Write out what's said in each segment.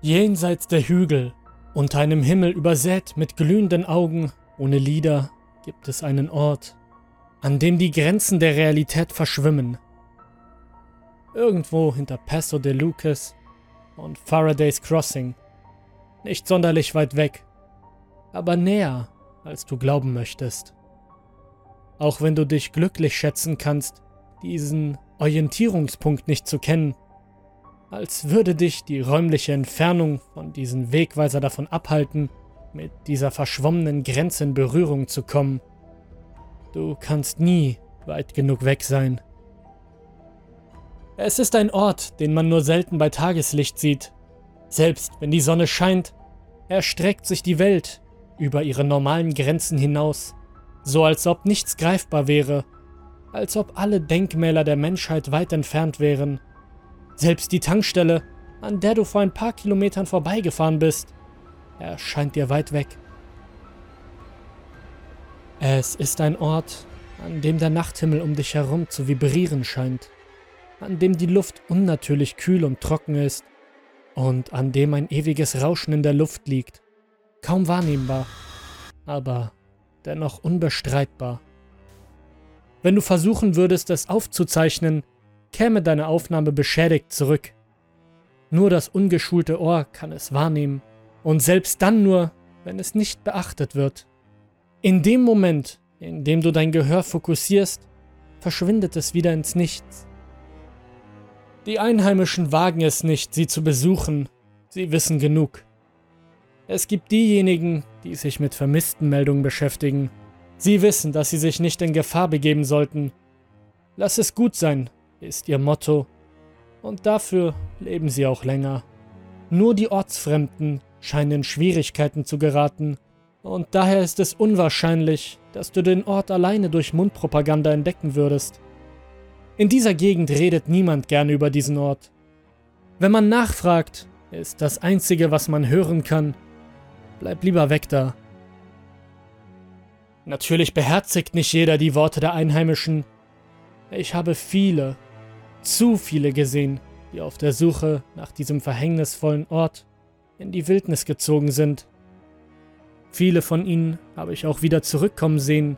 Jenseits der Hügel, unter einem Himmel übersät mit glühenden Augen, ohne Lieder, gibt es einen Ort, an dem die Grenzen der Realität verschwimmen. Irgendwo hinter Paso de Lucas und Faraday's Crossing. Nicht sonderlich weit weg, aber näher, als du glauben möchtest. Auch wenn du dich glücklich schätzen kannst, diesen Orientierungspunkt nicht zu kennen, als würde dich die räumliche Entfernung von diesem Wegweiser davon abhalten, mit dieser verschwommenen Grenze in Berührung zu kommen. Du kannst nie weit genug weg sein. Es ist ein Ort, den man nur selten bei Tageslicht sieht. Selbst wenn die Sonne scheint, erstreckt sich die Welt über ihre normalen Grenzen hinaus, so als ob nichts greifbar wäre, als ob alle Denkmäler der Menschheit weit entfernt wären. Selbst die Tankstelle, an der du vor ein paar Kilometern vorbeigefahren bist, erscheint dir weit weg. Es ist ein Ort, an dem der Nachthimmel um dich herum zu vibrieren scheint, an dem die Luft unnatürlich kühl und trocken ist und an dem ein ewiges Rauschen in der Luft liegt, kaum wahrnehmbar, aber dennoch unbestreitbar. Wenn du versuchen würdest, es aufzuzeichnen, käme deine Aufnahme beschädigt zurück. Nur das ungeschulte Ohr kann es wahrnehmen, und selbst dann nur, wenn es nicht beachtet wird. In dem Moment, in dem du dein Gehör fokussierst, verschwindet es wieder ins Nichts. Die Einheimischen wagen es nicht, sie zu besuchen, sie wissen genug. Es gibt diejenigen, die sich mit Vermisstenmeldungen beschäftigen. Sie wissen, dass sie sich nicht in Gefahr begeben sollten. Lass es gut sein, ist ihr Motto. Und dafür leben sie auch länger. Nur die Ortsfremden scheinen in Schwierigkeiten zu geraten, und daher ist es unwahrscheinlich, dass du den Ort alleine durch Mundpropaganda entdecken würdest. In dieser Gegend redet niemand gerne über diesen Ort. Wenn man nachfragt, ist das Einzige, was man hören kann, bleib lieber weg da. Natürlich beherzigt nicht jeder die Worte der Einheimischen. Ich habe viele, zu viele gesehen, die auf der Suche nach diesem verhängnisvollen Ort in die Wildnis gezogen sind. Viele von ihnen habe ich auch wieder zurückkommen sehen,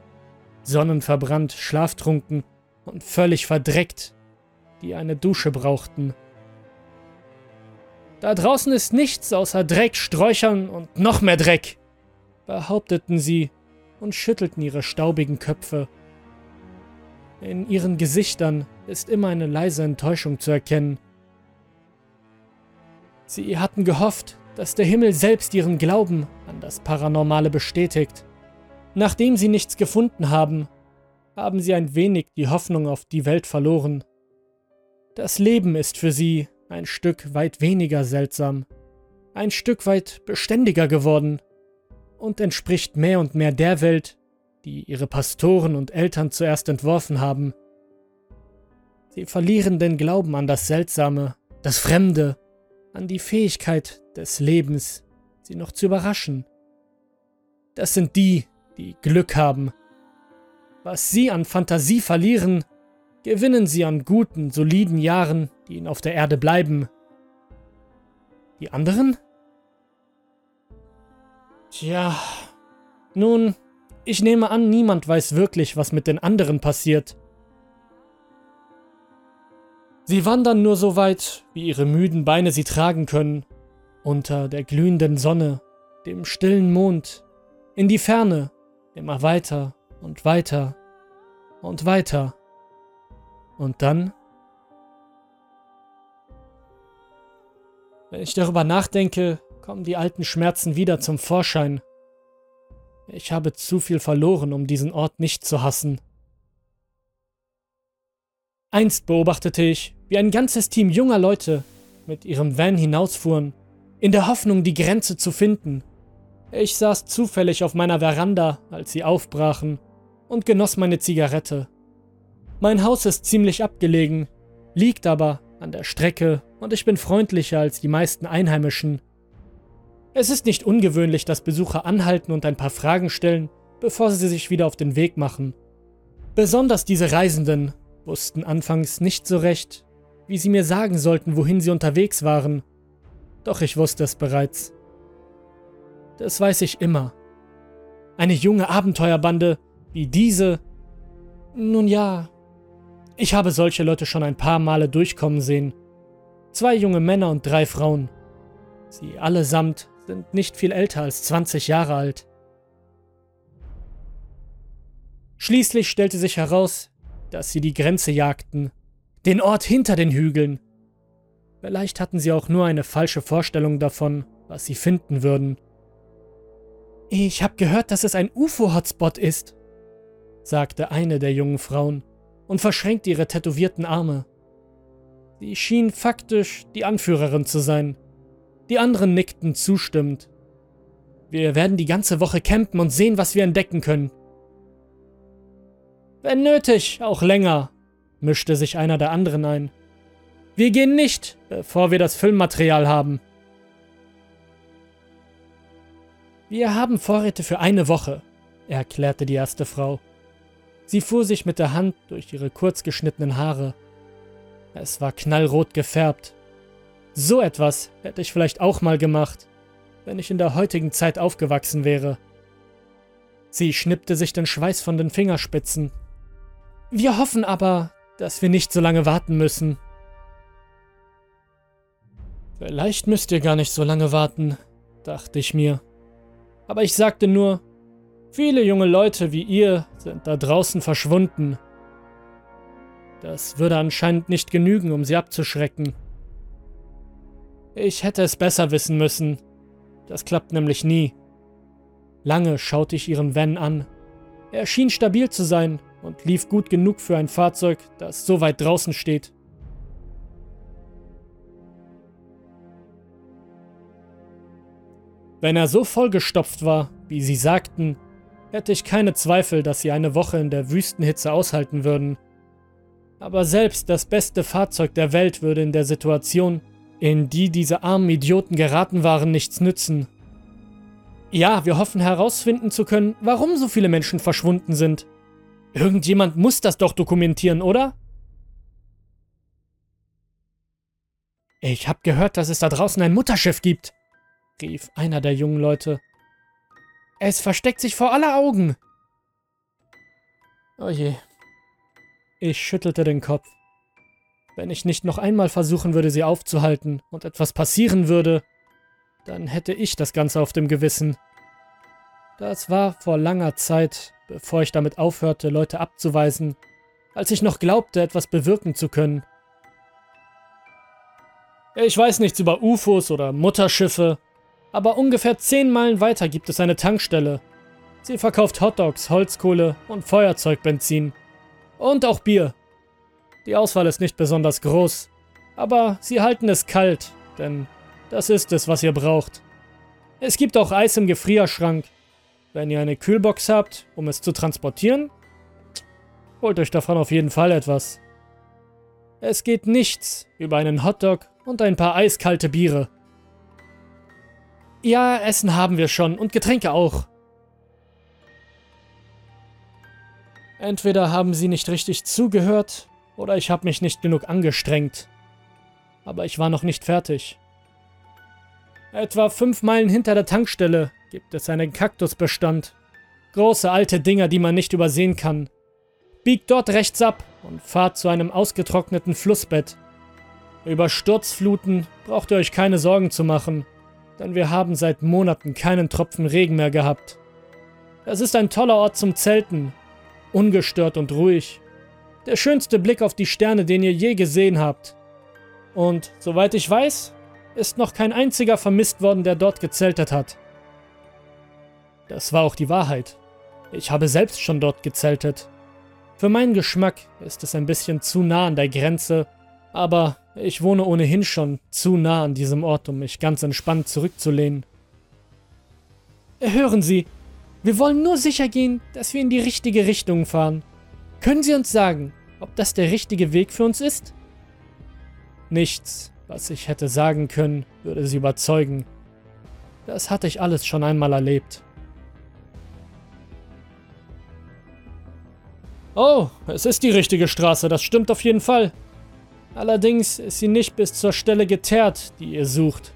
sonnenverbrannt, schlaftrunken und völlig verdreckt, die eine Dusche brauchten. Da draußen ist nichts außer Dreck, Sträuchern und noch mehr Dreck, behaupteten sie und schüttelten ihre staubigen Köpfe. In ihren Gesichtern ist immer eine leise Enttäuschung zu erkennen. Sie hatten gehofft, dass der Himmel selbst ihren Glauben an das Paranormale bestätigt. Nachdem sie nichts gefunden haben, haben sie ein wenig die Hoffnung auf die Welt verloren. Das Leben ist für sie ein Stück weit weniger seltsam, ein Stück weit beständiger geworden und entspricht mehr und mehr der Welt, die ihre Pastoren und Eltern zuerst entworfen haben. Sie verlieren den Glauben an das Seltsame, das Fremde, an die Fähigkeit des Lebens, sie noch zu überraschen. Das sind die, die Glück haben. Was sie an Fantasie verlieren, gewinnen sie an guten, soliden Jahren, die ihnen auf der Erde bleiben. Die anderen? Tja, nun, ich nehme an, niemand weiß wirklich, was mit den anderen passiert. Sie wandern nur so weit, wie ihre müden Beine sie tragen können, unter der glühenden Sonne, dem stillen Mond, in die Ferne, immer weiter und weiter und weiter. Und dann? Wenn ich darüber nachdenke, kommen die alten Schmerzen wieder zum Vorschein. Ich habe zu viel verloren, um diesen Ort nicht zu hassen. Einst beobachtete ich, wie ein ganzes Team junger Leute mit ihrem Van hinausfuhren, in der Hoffnung, die Grenze zu finden. Ich saß zufällig auf meiner Veranda, als sie aufbrachen, und genoss meine Zigarette. Mein Haus ist ziemlich abgelegen, liegt aber an der Strecke und ich bin freundlicher als die meisten Einheimischen. Es ist nicht ungewöhnlich, dass Besucher anhalten und ein paar Fragen stellen, bevor sie sich wieder auf den Weg machen. Besonders diese Reisenden wussten anfangs nicht so recht, wie sie mir sagen sollten, wohin sie unterwegs waren. Doch ich wusste es bereits. Das weiß ich immer. Eine junge Abenteuerbande wie diese. Nun ja, ich habe solche Leute schon ein paar Male durchkommen sehen. Zwei junge Männer und drei Frauen. Sie allesamt sind nicht viel älter als 20 Jahre alt. Schließlich stellte sich heraus, dass sie die Grenze jagten, den Ort hinter den Hügeln. Vielleicht hatten sie auch nur eine falsche Vorstellung davon, was sie finden würden. Ich habe gehört, dass es ein UFO-Hotspot ist, sagte eine der jungen Frauen und verschränkte ihre tätowierten Arme. Sie schien faktisch die Anführerin zu sein. Die anderen nickten zustimmend. Wir werden die ganze Woche campen und sehen, was wir entdecken können. Wenn nötig, auch länger, mischte sich einer der anderen ein. Wir gehen nicht, bevor wir das Filmmaterial haben. Wir haben Vorräte für eine Woche, erklärte die erste Frau. Sie fuhr sich mit der Hand durch ihre kurz geschnittenen Haare. Es war knallrot gefärbt. So etwas hätte ich vielleicht auch mal gemacht, wenn ich in der heutigen Zeit aufgewachsen wäre. Sie schnippte sich den Schweiß von den Fingerspitzen. Wir hoffen aber, dass wir nicht so lange warten müssen. Vielleicht müsst ihr gar nicht so lange warten, dachte ich mir aber ich sagte nur, viele junge Leute wie ihr sind da draußen verschwunden. Das würde anscheinend nicht genügen, um sie abzuschrecken. Ich hätte es besser wissen müssen. Das klappt nämlich nie. Lange schaute ich ihren Van an. Er schien stabil zu sein und lief gut genug für ein Fahrzeug, das so weit draußen steht. Wenn er so vollgestopft war, wie sie sagten, hätte ich keine Zweifel, dass sie eine Woche in der Wüstenhitze aushalten würden. Aber selbst das beste Fahrzeug der Welt würde in der Situation, in die diese armen Idioten geraten waren, nichts nützen. Ja, wir hoffen herausfinden zu können, warum so viele Menschen verschwunden sind. Irgendjemand muss das doch dokumentieren, oder? Ich hab gehört, dass es da draußen ein Mutterschiff gibt, rief einer der jungen Leute. Es versteckt sich vor aller Augen. Oh je. Ich schüttelte den Kopf. Wenn ich nicht noch einmal versuchen würde, sie aufzuhalten und etwas passieren würde, dann hätte ich das Ganze auf dem Gewissen. Das war vor langer Zeit, bevor ich damit aufhörte, Leute abzuweisen, als ich noch glaubte, etwas bewirken zu können. Ich weiß nichts über UFOs oder Mutterschiffe, aber ungefähr 10 Meilen weiter gibt es eine Tankstelle. Sie verkauft Hotdogs, Holzkohle und Feuerzeugbenzin. Und auch Bier. Die Auswahl ist nicht besonders groß, aber sie halten es kalt, denn das ist es, was ihr braucht. Es gibt auch Eis im Gefrierschrank. Wenn ihr eine Kühlbox habt, um es zu transportieren, holt euch davon auf jeden Fall etwas. Es geht nichts über einen Hotdog und ein paar eiskalte Biere. Ja, Essen haben wir schon und Getränke auch. Entweder haben sie nicht richtig zugehört oder ich habe mich nicht genug angestrengt. Aber ich war noch nicht fertig. Etwa fünf Meilen hinter der Tankstelle gibt es einen Kaktusbestand. Große alte Dinger, die man nicht übersehen kann. Biegt dort rechts ab und fahrt zu einem ausgetrockneten Flussbett. Über Sturzfluten braucht ihr euch keine Sorgen zu machen denn wir haben seit Monaten keinen Tropfen Regen mehr gehabt. Es ist ein toller Ort zum Zelten, ungestört und ruhig. Der schönste Blick auf die Sterne, den ihr je gesehen habt. Und soweit ich weiß, ist noch kein einziger vermisst worden, der dort gezeltet hat. Das war auch die Wahrheit. Ich habe selbst schon dort gezeltet. Für meinen Geschmack ist es ein bisschen zu nah an der Grenze, aber ich wohne ohnehin schon zu nah an diesem Ort, um mich ganz entspannt zurückzulehnen. Hören Sie, wir wollen nur sicher gehen, dass wir in die richtige Richtung fahren. Können Sie uns sagen, ob das der richtige Weg für uns ist? Nichts, was ich hätte sagen können, würde sie überzeugen. Das hatte ich alles schon einmal erlebt. Oh, es ist die richtige Straße, das stimmt auf jeden Fall, Allerdings ist sie nicht bis zur Stelle geteert, die ihr sucht.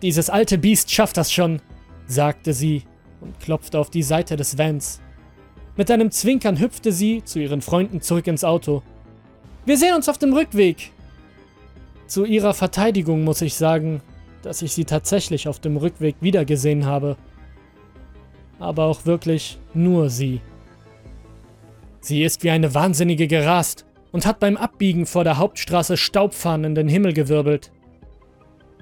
Dieses alte Biest schafft das schon, sagte sie und klopfte auf die Seite des Vans. Mit einem Zwinkern hüpfte sie zu ihren Freunden zurück ins Auto. Wir sehen uns auf dem Rückweg. Zu ihrer Verteidigung muss ich sagen, dass ich sie tatsächlich auf dem Rückweg wiedergesehen habe. Aber auch wirklich nur sie. Sie ist wie eine Wahnsinnige gerast und hat beim Abbiegen vor der Hauptstraße Staubfahnen in den Himmel gewirbelt.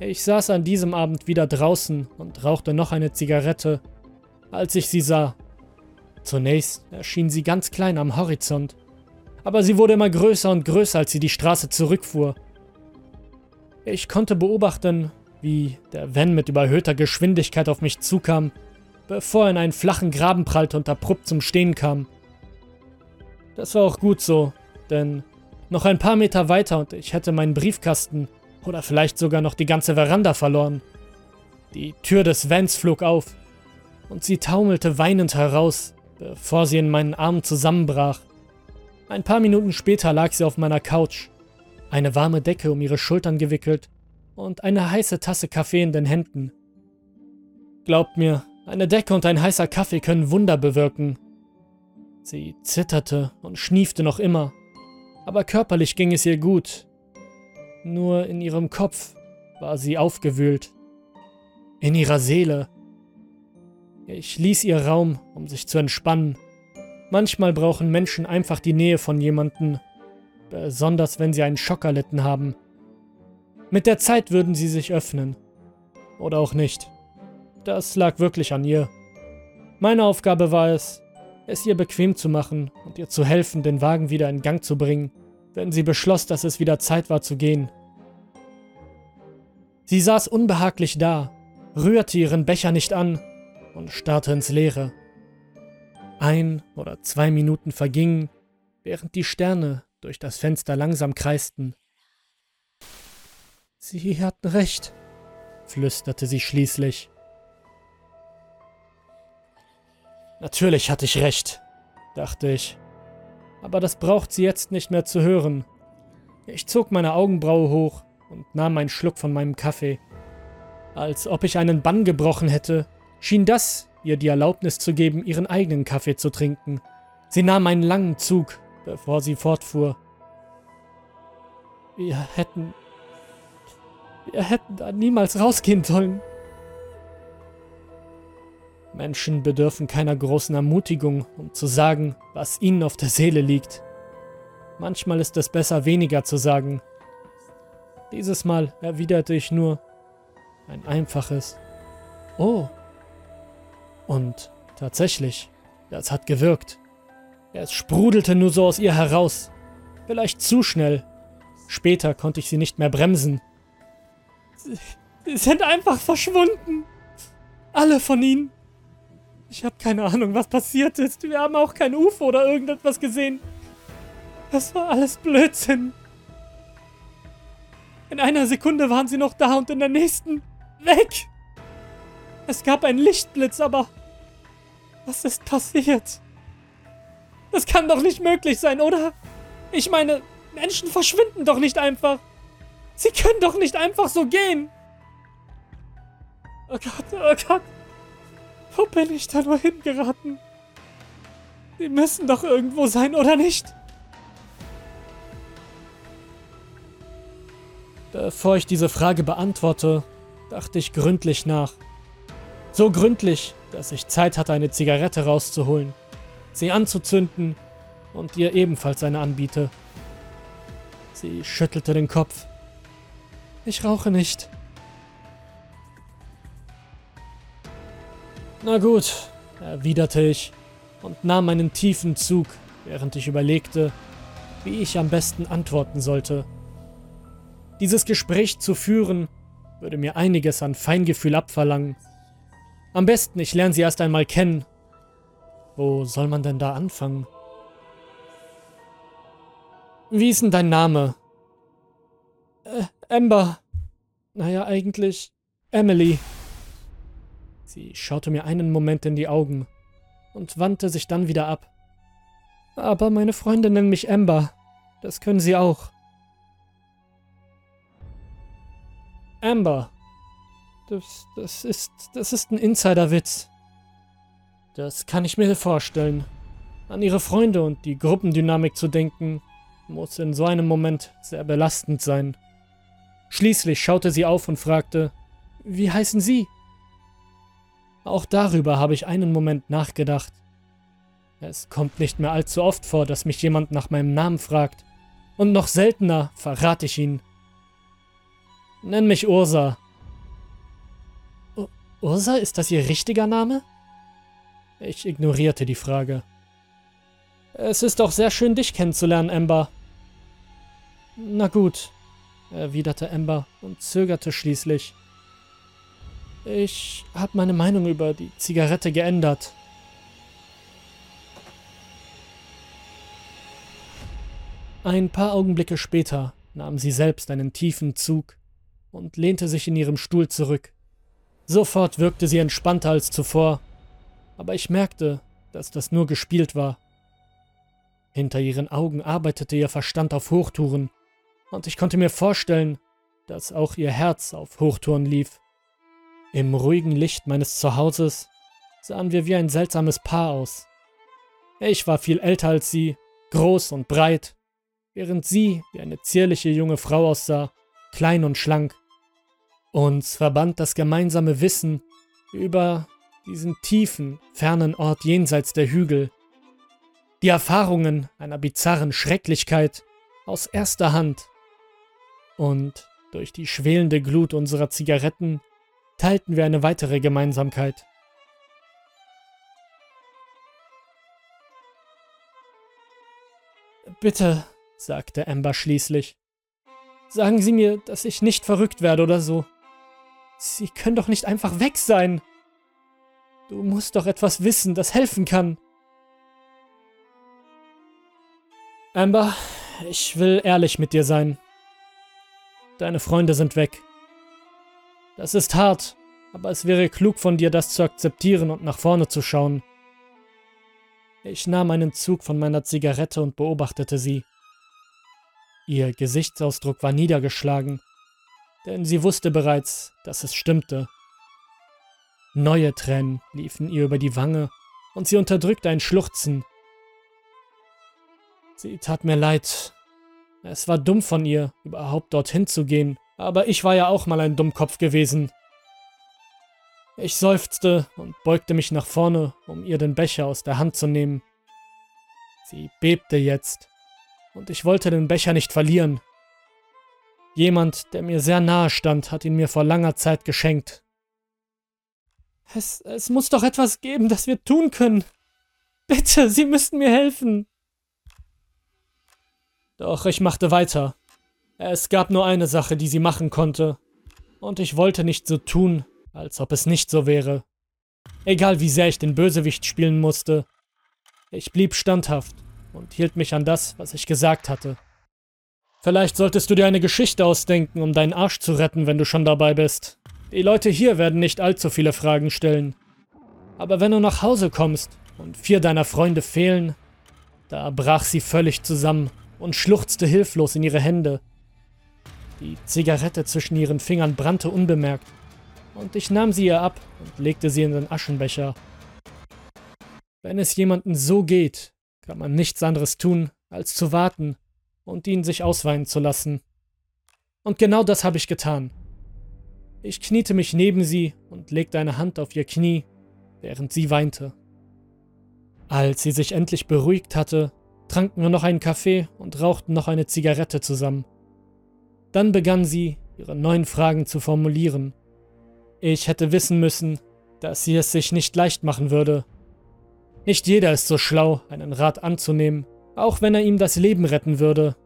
Ich saß an diesem Abend wieder draußen und rauchte noch eine Zigarette, als ich sie sah. Zunächst erschien sie ganz klein am Horizont, aber sie wurde immer größer und größer, als sie die Straße zurückfuhr. Ich konnte beobachten, wie der Van mit überhöhter Geschwindigkeit auf mich zukam, bevor er in einen flachen Graben prallte und abrupt zum Stehen kam. Das war auch gut so, denn noch ein paar Meter weiter und ich hätte meinen Briefkasten oder vielleicht sogar noch die ganze Veranda verloren. Die Tür des Vans flog auf und sie taumelte weinend heraus, bevor sie in meinen Armen zusammenbrach. Ein paar Minuten später lag sie auf meiner Couch, eine warme Decke um ihre Schultern gewickelt und eine heiße Tasse Kaffee in den Händen. Glaubt mir, eine Decke und ein heißer Kaffee können Wunder bewirken. Sie zitterte und schniefte noch immer, aber körperlich ging es ihr gut. Nur in ihrem Kopf war sie aufgewühlt. In ihrer Seele. Ich ließ ihr Raum, um sich zu entspannen. Manchmal brauchen Menschen einfach die Nähe von jemandem, besonders wenn sie einen Schock erlitten haben. Mit der Zeit würden sie sich öffnen. Oder auch nicht. Das lag wirklich an ihr. Meine Aufgabe war es, es ihr bequem zu machen und ihr zu helfen, den Wagen wieder in Gang zu bringen, wenn sie beschloss, dass es wieder Zeit war zu gehen. Sie saß unbehaglich da, rührte ihren Becher nicht an und starrte ins Leere. Ein oder zwei Minuten vergingen, während die Sterne durch das Fenster langsam kreisten. Sie hatten recht, flüsterte sie schließlich. Natürlich hatte ich recht, dachte ich. Aber das braucht sie jetzt nicht mehr zu hören. Ich zog meine Augenbraue hoch und nahm einen Schluck von meinem Kaffee. Als ob ich einen Bann gebrochen hätte, schien das ihr die Erlaubnis zu geben, ihren eigenen Kaffee zu trinken. Sie nahm einen langen Zug, bevor sie fortfuhr. Wir hätten wir hätten da niemals rausgehen sollen. Menschen bedürfen keiner großen Ermutigung, um zu sagen, was ihnen auf der Seele liegt. Manchmal ist es besser, weniger zu sagen. Dieses Mal erwiderte ich nur ein einfaches Oh. Und tatsächlich, das hat gewirkt. Es sprudelte nur so aus ihr heraus. Vielleicht zu schnell. Später konnte ich sie nicht mehr bremsen. Sie sind einfach verschwunden. Alle von ihnen. Ich habe keine Ahnung, was passiert ist. Wir haben auch kein UFO oder irgendetwas gesehen. Das war alles Blödsinn. In einer Sekunde waren sie noch da und in der nächsten weg. Es gab einen Lichtblitz, aber was ist passiert? Das kann doch nicht möglich sein, oder? Ich meine, Menschen verschwinden doch nicht einfach. Sie können doch nicht einfach so gehen. Oh Gott, oh Gott. Wo bin ich da nur hingeraten? Sie müssen doch irgendwo sein, oder nicht? Bevor ich diese Frage beantworte, dachte ich gründlich nach. So gründlich, dass ich Zeit hatte, eine Zigarette rauszuholen, sie anzuzünden und ihr ebenfalls eine anbiete. Sie schüttelte den Kopf. Ich rauche nicht. Na gut, erwiderte ich und nahm einen tiefen Zug, während ich überlegte, wie ich am besten antworten sollte. Dieses Gespräch zu führen, würde mir einiges an Feingefühl abverlangen. Am besten, ich lerne sie erst einmal kennen. Wo soll man denn da anfangen? Wie ist denn dein Name? Äh, Amber. Naja, eigentlich Emily. Sie schaute mir einen Moment in die Augen und wandte sich dann wieder ab. Aber meine Freunde nennen mich Amber. Das können sie auch. Amber. Das, das ist. Das ist ein Insiderwitz. Das kann ich mir vorstellen. An ihre Freunde und die Gruppendynamik zu denken, muss in so einem Moment sehr belastend sein. Schließlich schaute sie auf und fragte, wie heißen Sie? Auch darüber habe ich einen Moment nachgedacht. Es kommt nicht mehr allzu oft vor, dass mich jemand nach meinem Namen fragt. Und noch seltener verrate ich ihn. Nenn mich Ursa. Ursa, ist das Ihr richtiger Name? Ich ignorierte die Frage. Es ist auch sehr schön, dich kennenzulernen, Amber. Na gut, erwiderte Amber und zögerte schließlich. Ich habe meine Meinung über die Zigarette geändert. Ein paar Augenblicke später nahm sie selbst einen tiefen Zug und lehnte sich in ihrem Stuhl zurück. Sofort wirkte sie entspannter als zuvor, aber ich merkte, dass das nur gespielt war. Hinter ihren Augen arbeitete ihr Verstand auf Hochtouren, und ich konnte mir vorstellen, dass auch ihr Herz auf Hochtouren lief. Im ruhigen Licht meines Zuhauses sahen wir wie ein seltsames Paar aus. Ich war viel älter als sie, groß und breit, während sie wie eine zierliche junge Frau aussah, klein und schlank. Uns verband das gemeinsame Wissen über diesen tiefen, fernen Ort jenseits der Hügel. Die Erfahrungen einer bizarren Schrecklichkeit aus erster Hand. Und durch die schwelende Glut unserer Zigaretten teilten wir eine weitere Gemeinsamkeit. Bitte, sagte Amber schließlich. Sagen Sie mir, dass ich nicht verrückt werde oder so. Sie können doch nicht einfach weg sein. Du musst doch etwas wissen, das helfen kann. Amber, ich will ehrlich mit dir sein. Deine Freunde sind weg. Das ist hart, aber es wäre klug von dir, das zu akzeptieren und nach vorne zu schauen. Ich nahm einen Zug von meiner Zigarette und beobachtete sie. Ihr Gesichtsausdruck war niedergeschlagen, denn sie wusste bereits, dass es stimmte. Neue Tränen liefen ihr über die Wange und sie unterdrückte ein Schluchzen. Sie tat mir leid. Es war dumm von ihr, überhaupt dorthin zu gehen, aber ich war ja auch mal ein Dummkopf gewesen. Ich seufzte und beugte mich nach vorne, um ihr den Becher aus der Hand zu nehmen. Sie bebte jetzt, und ich wollte den Becher nicht verlieren. Jemand, der mir sehr nahe stand, hat ihn mir vor langer Zeit geschenkt. Es, es muss doch etwas geben, das wir tun können. Bitte, Sie müssten mir helfen. Doch ich machte weiter. Es gab nur eine Sache, die sie machen konnte. Und ich wollte nicht so tun, als ob es nicht so wäre. Egal wie sehr ich den Bösewicht spielen musste. Ich blieb standhaft und hielt mich an das, was ich gesagt hatte. Vielleicht solltest du dir eine Geschichte ausdenken, um deinen Arsch zu retten, wenn du schon dabei bist. Die Leute hier werden nicht allzu viele Fragen stellen. Aber wenn du nach Hause kommst und vier deiner Freunde fehlen, da brach sie völlig zusammen und schluchzte hilflos in ihre Hände. Die Zigarette zwischen ihren Fingern brannte unbemerkt, und ich nahm sie ihr ab und legte sie in den Aschenbecher. Wenn es jemanden so geht, kann man nichts anderes tun, als zu warten und ihn sich ausweinen zu lassen. Und genau das habe ich getan. Ich kniete mich neben sie und legte eine Hand auf ihr Knie, während sie weinte. Als sie sich endlich beruhigt hatte, tranken wir noch einen Kaffee und rauchten noch eine Zigarette zusammen. Dann begann sie, ihre neuen Fragen zu formulieren. Ich hätte wissen müssen, dass sie es sich nicht leicht machen würde. Nicht jeder ist so schlau, einen Rat anzunehmen, auch wenn er ihm das Leben retten würde.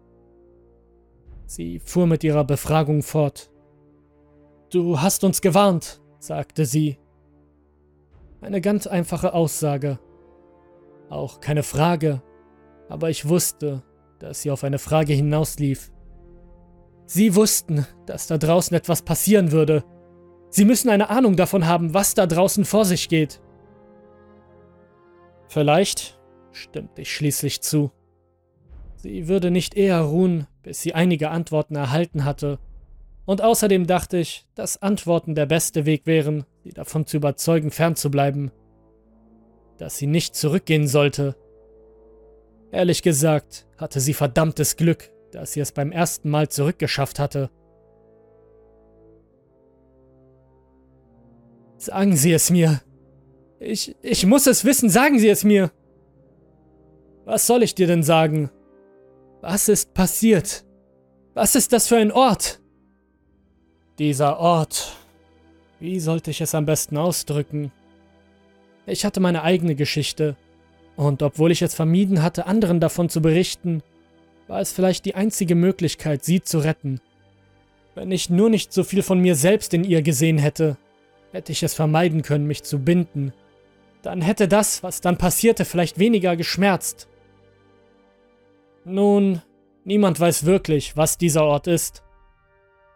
Sie fuhr mit ihrer Befragung fort. Du hast uns gewarnt, sagte sie. Eine ganz einfache Aussage. Auch keine Frage, aber ich wusste, dass sie auf eine Frage hinauslief. Sie wussten, dass da draußen etwas passieren würde. Sie müssen eine Ahnung davon haben, was da draußen vor sich geht. Vielleicht, stimmte ich schließlich zu. Sie würde nicht eher ruhen, bis sie einige Antworten erhalten hatte. Und außerdem dachte ich, dass Antworten der beste Weg wären, sie davon zu überzeugen, fernzubleiben. Dass sie nicht zurückgehen sollte. Ehrlich gesagt, hatte sie verdammtes Glück, dass sie es beim ersten Mal zurückgeschafft hatte. Sagen Sie es mir. Ich, ich muss es wissen, sagen Sie es mir. Was soll ich dir denn sagen? Was ist passiert? Was ist das für ein Ort? Dieser Ort. Wie sollte ich es am besten ausdrücken? Ich hatte meine eigene Geschichte, und obwohl ich es vermieden hatte, anderen davon zu berichten, war es vielleicht die einzige Möglichkeit, sie zu retten. Wenn ich nur nicht so viel von mir selbst in ihr gesehen hätte, hätte ich es vermeiden können, mich zu binden. Dann hätte das, was dann passierte, vielleicht weniger geschmerzt. Nun, niemand weiß wirklich, was dieser Ort ist.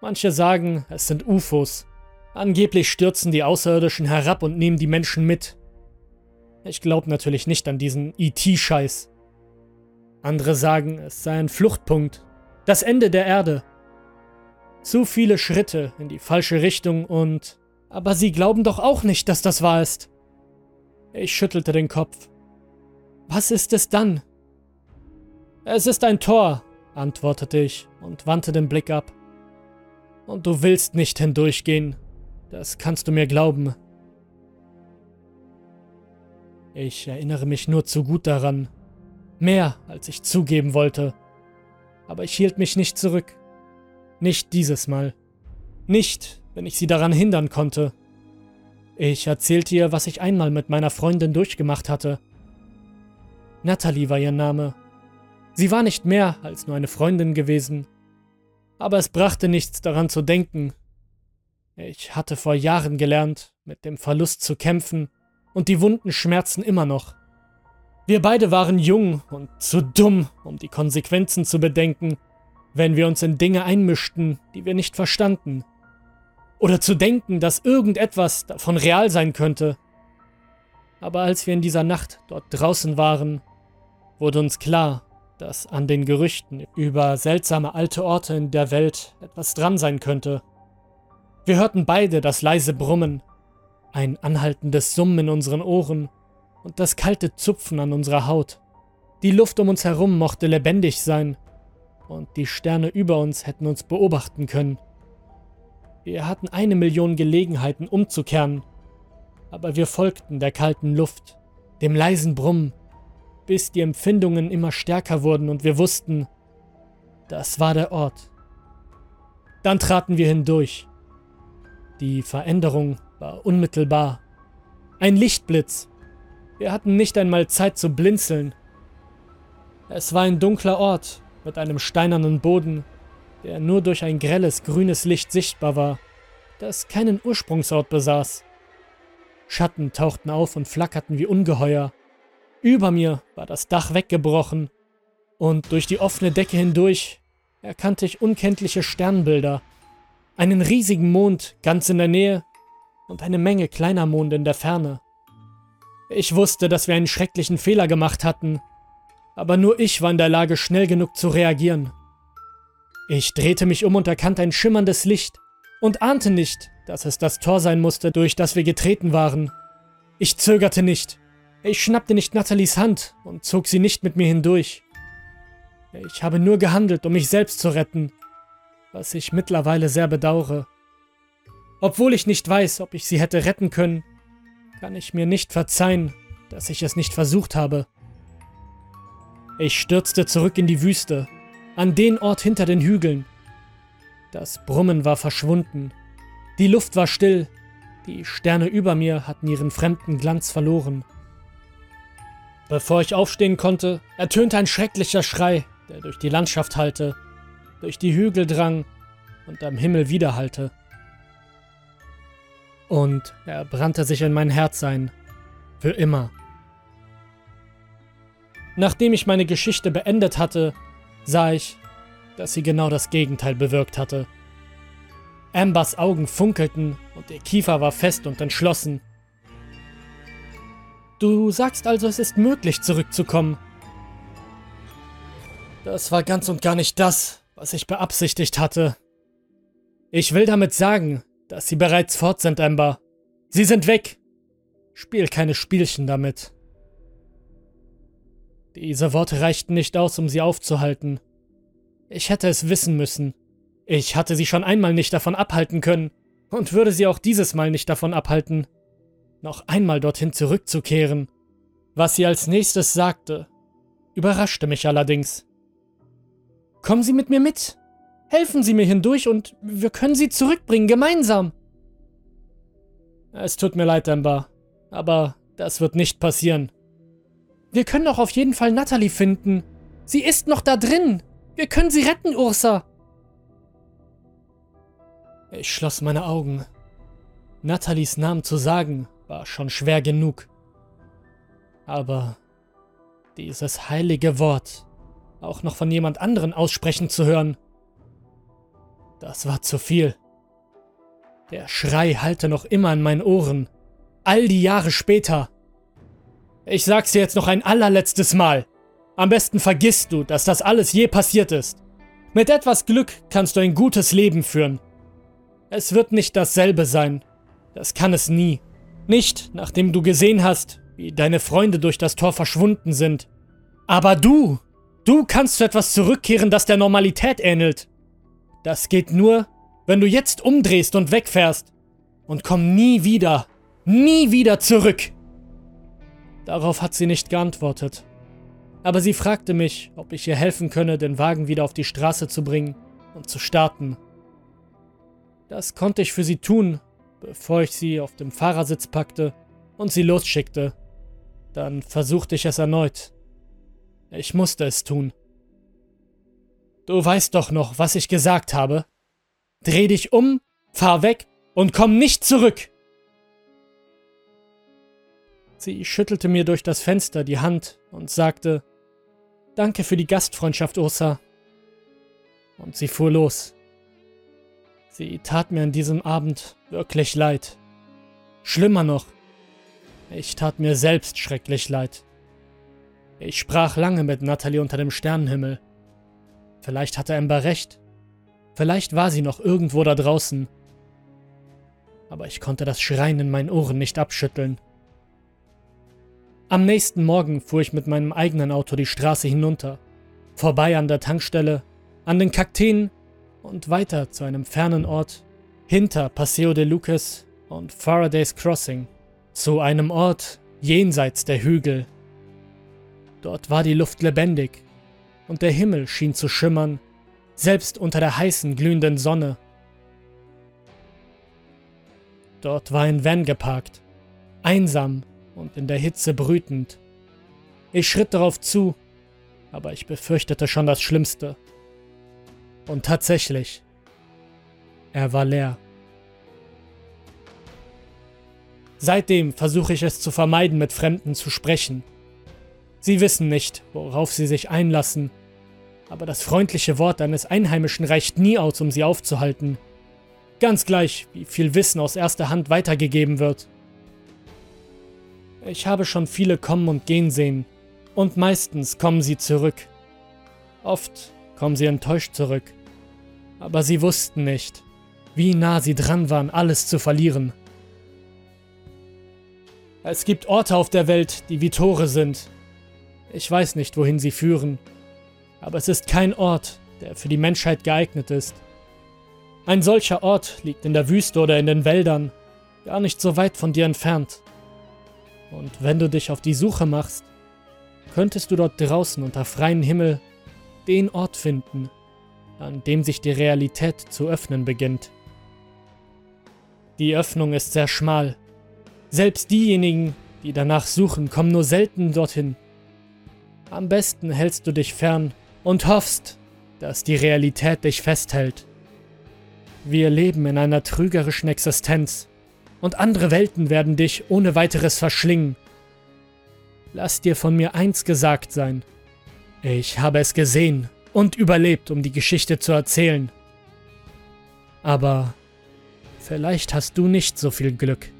Manche sagen, es sind UFOs. Angeblich stürzen die Außerirdischen herab und nehmen die Menschen mit. Ich glaube natürlich nicht an diesen ET-Scheiß. Andere sagen, es sei ein Fluchtpunkt, das Ende der Erde. Zu viele Schritte in die falsche Richtung und... Aber sie glauben doch auch nicht, dass das wahr ist. Ich schüttelte den Kopf. Was ist es dann? Es ist ein Tor, antwortete ich und wandte den Blick ab. Und du willst nicht hindurchgehen. Das kannst du mir glauben. Ich erinnere mich nur zu gut daran. Mehr, als ich zugeben wollte. Aber ich hielt mich nicht zurück. Nicht dieses Mal. Nicht, wenn ich sie daran hindern konnte. Ich erzählte ihr, was ich einmal mit meiner Freundin durchgemacht hatte. Natalie war ihr Name. Sie war nicht mehr als nur eine Freundin gewesen. Aber es brachte nichts daran zu denken. Ich hatte vor Jahren gelernt, mit dem Verlust zu kämpfen, und die Wunden schmerzen immer noch. Wir beide waren jung und zu dumm, um die Konsequenzen zu bedenken, wenn wir uns in Dinge einmischten, die wir nicht verstanden. Oder zu denken, dass irgendetwas davon real sein könnte. Aber als wir in dieser Nacht dort draußen waren, wurde uns klar, dass an den Gerüchten über seltsame alte Orte in der Welt etwas dran sein könnte. Wir hörten beide das leise Brummen, ein anhaltendes Summen in unseren Ohren und das kalte Zupfen an unserer Haut. Die Luft um uns herum mochte lebendig sein, und die Sterne über uns hätten uns beobachten können. Wir hatten eine Million Gelegenheiten umzukehren, aber wir folgten der kalten Luft, dem leisen Brummen, bis die Empfindungen immer stärker wurden und wir wussten, das war der Ort. Dann traten wir hindurch. Die Veränderung war unmittelbar. Ein Lichtblitz, wir hatten nicht einmal Zeit zu blinzeln. Es war ein dunkler Ort mit einem steinernen Boden, der nur durch ein grelles grünes Licht sichtbar war, das keinen Ursprungsort besaß. Schatten tauchten auf und flackerten wie Ungeheuer. Über mir war das Dach weggebrochen, und durch die offene Decke hindurch erkannte ich unkenntliche Sternbilder, einen riesigen Mond ganz in der Nähe und eine Menge kleiner Monde in der Ferne. Ich wusste, dass wir einen schrecklichen Fehler gemacht hatten, aber nur ich war in der Lage, schnell genug zu reagieren. Ich drehte mich um und erkannte ein schimmerndes Licht und ahnte nicht, dass es das Tor sein musste, durch das wir getreten waren. Ich zögerte nicht. Ich schnappte nicht Nathalies Hand und zog sie nicht mit mir hindurch. Ich habe nur gehandelt, um mich selbst zu retten, was ich mittlerweile sehr bedauere. Obwohl ich nicht weiß, ob ich sie hätte retten können, kann ich mir nicht verzeihen, dass ich es nicht versucht habe. Ich stürzte zurück in die Wüste, an den Ort hinter den Hügeln. Das Brummen war verschwunden, die Luft war still, die Sterne über mir hatten ihren fremden Glanz verloren. Bevor ich aufstehen konnte, ertönte ein schrecklicher Schrei, der durch die Landschaft hallte, durch die Hügel drang und am Himmel widerhallte. Und er brannte sich in mein Herz ein. Für immer. Nachdem ich meine Geschichte beendet hatte, sah ich, dass sie genau das Gegenteil bewirkt hatte. Ambers Augen funkelten und ihr Kiefer war fest und entschlossen. Du sagst also, es ist möglich, zurückzukommen. Das war ganz und gar nicht das, was ich beabsichtigt hatte. Ich will damit sagen, dass sie bereits fort sind, Amber. Sie sind weg. Spiel keine Spielchen damit. Diese Worte reichten nicht aus, um sie aufzuhalten. Ich hätte es wissen müssen. Ich hatte sie schon einmal nicht davon abhalten können und würde sie auch dieses Mal nicht davon abhalten, noch einmal dorthin zurückzukehren. Was sie als nächstes sagte, überraschte mich allerdings. Kommen Sie mit mir mit. Helfen Sie mir hindurch und wir können Sie zurückbringen, gemeinsam. Es tut mir leid, Amber, aber das wird nicht passieren. Wir können doch auf jeden Fall Natalie finden. Sie ist noch da drin. Wir können sie retten, Ursa. Ich schloss meine Augen. Nathalies Namen zu sagen, war schon schwer genug. Aber dieses heilige Wort auch noch von jemand anderen aussprechen zu hören, das war zu viel. Der Schrei hallte noch immer in meinen Ohren. All die Jahre später. Ich sag's dir jetzt noch ein allerletztes Mal. Am besten vergisst du, dass das alles je passiert ist. Mit etwas Glück kannst du ein gutes Leben führen. Es wird nicht dasselbe sein. Das kann es nie. Nicht, nachdem du gesehen hast, wie deine Freunde durch das Tor verschwunden sind. Aber du, du kannst zu etwas zurückkehren, das der Normalität ähnelt. Das geht nur, wenn du jetzt umdrehst und wegfährst. Und komm nie wieder, nie wieder zurück. Darauf hat sie nicht geantwortet. Aber sie fragte mich, ob ich ihr helfen könne, den Wagen wieder auf die Straße zu bringen und zu starten. Das konnte ich für sie tun, bevor ich sie auf dem Fahrersitz packte und sie losschickte. Dann versuchte ich es erneut. Ich musste es tun. Du weißt doch noch, was ich gesagt habe. Dreh dich um, fahr weg und komm nicht zurück. Sie schüttelte mir durch das Fenster die Hand und sagte, Danke für die Gastfreundschaft, Ursa. Und sie fuhr los. Sie tat mir an diesem Abend wirklich leid. Schlimmer noch, ich tat mir selbst schrecklich leid. Ich sprach lange mit Natalie unter dem Sternenhimmel. Vielleicht hatte Ember recht. Vielleicht war sie noch irgendwo da draußen. Aber ich konnte das Schreien in meinen Ohren nicht abschütteln. Am nächsten Morgen fuhr ich mit meinem eigenen Auto die Straße hinunter, vorbei an der Tankstelle, an den Kakteen und weiter zu einem fernen Ort, hinter Paseo de Lucas und Faraday's Crossing, zu einem Ort jenseits der Hügel. Dort war die Luft lebendig und der Himmel schien zu schimmern, selbst unter der heißen, glühenden Sonne. Dort war ein Van geparkt, einsam und in der Hitze brütend. Ich schritt darauf zu, aber ich befürchtete schon das Schlimmste. Und tatsächlich, er war leer. Seitdem versuche ich es zu vermeiden, mit Fremden zu sprechen. Sie wissen nicht, worauf sie sich einlassen, aber das freundliche Wort eines Einheimischen reicht nie aus, um sie aufzuhalten. Ganz gleich, wie viel Wissen aus erster Hand weitergegeben wird. Ich habe schon viele kommen und gehen sehen, und meistens kommen sie zurück. Oft kommen sie enttäuscht zurück aber sie wussten nicht, wie nah sie dran waren, alles zu verlieren. Es gibt Orte auf der Welt, die wie Tore sind. Ich weiß nicht, wohin sie führen, aber es ist kein Ort, der für die Menschheit geeignet ist. Ein solcher Ort liegt in der Wüste oder in den Wäldern, gar nicht so weit von dir entfernt. Und wenn du dich auf die Suche machst, könntest du dort draußen unter freiem Himmel den Ort finden, an dem sich die Realität zu öffnen beginnt. Die Öffnung ist sehr schmal. Selbst diejenigen, die danach suchen, kommen nur selten dorthin. Am besten hältst du dich fern und hoffst, dass die Realität dich festhält. Wir leben in einer trügerischen Existenz und andere Welten werden dich ohne weiteres verschlingen. Lass dir von mir eins gesagt sein. Ich habe es gesehen und überlebt, um die Geschichte zu erzählen. Aber vielleicht hast du nicht so viel Glück.